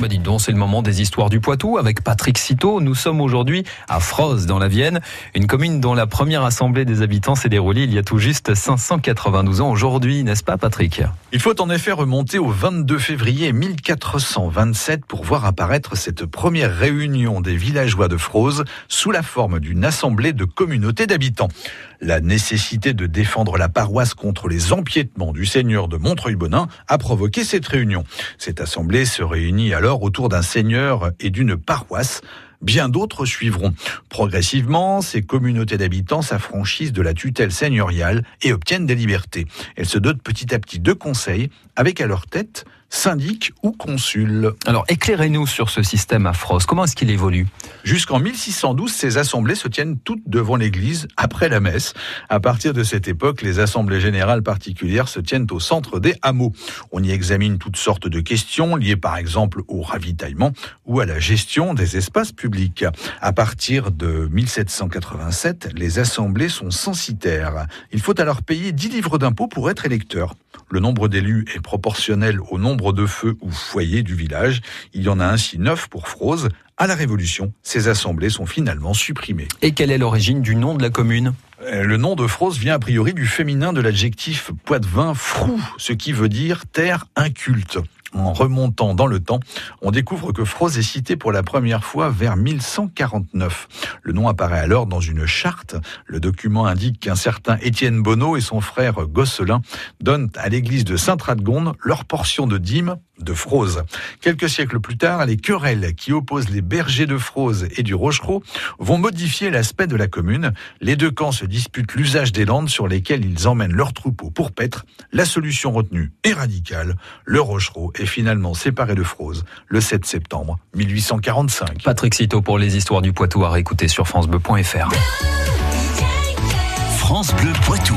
Bah dites donc, c'est le moment des histoires du Poitou avec Patrick Citeau. Nous sommes aujourd'hui à Froze dans la Vienne, une commune dont la première assemblée des habitants s'est déroulée il y a tout juste 592 ans aujourd'hui, n'est-ce pas Patrick? Il faut en effet remonter au 22 février 1427 pour voir apparaître cette première réunion des villageois de Froze sous la forme d'une assemblée de communautés d'habitants. La nécessité de défendre la paroisse contre les empiètements du seigneur de Montreuil-Bonin a provoqué cette réunion. Cette assemblée se réunit alors autour d'un seigneur et d'une paroisse. Bien d'autres suivront. Progressivement, ces communautés d'habitants s'affranchissent de la tutelle seigneuriale et obtiennent des libertés. Elles se dotent petit à petit de conseils, avec à leur tête syndic ou consul. Alors éclairez-nous sur ce système afros. Comment est-ce qu'il évolue? Jusqu'en 1612, ces assemblées se tiennent toutes devant l'église après la messe. À partir de cette époque, les assemblées générales particulières se tiennent au centre des hameaux. On y examine toutes sortes de questions liées par exemple au ravitaillement ou à la gestion des espaces publics. À partir de 1787, les assemblées sont censitaires. Il faut alors payer 10 livres d'impôts pour être électeur. Le nombre d'élus est proportionnel au nombre de feux ou foyers du village. Il y en a ainsi neuf pour Froze. À la Révolution, ces assemblées sont finalement supprimées. Et quelle est l'origine du nom de la commune? Euh, le nom de Froze vient a priori du féminin de l'adjectif poitevin frou, ce qui veut dire terre inculte. En remontant dans le temps, on découvre que Froze est cité pour la première fois vers 1149. Le nom apparaît alors dans une charte. Le document indique qu'un certain Étienne Bonneau et son frère Gosselin donnent à l'église de Sainte-Radegonde leur portion de dîme de Froze. Quelques siècles plus tard, les querelles qui opposent les bergers de Froze et du Rochereau vont modifier l'aspect de la commune. Les deux camps se disputent l'usage des landes sur lesquelles ils emmènent leurs troupeaux pour paître. La solution retenue est radicale. Le Rochereau est finalement séparé de Froze le 7 septembre 1845. Patrick Citeau pour les histoires du Poitou à réécouter sur francebleu.fr. France Bleu Poitou.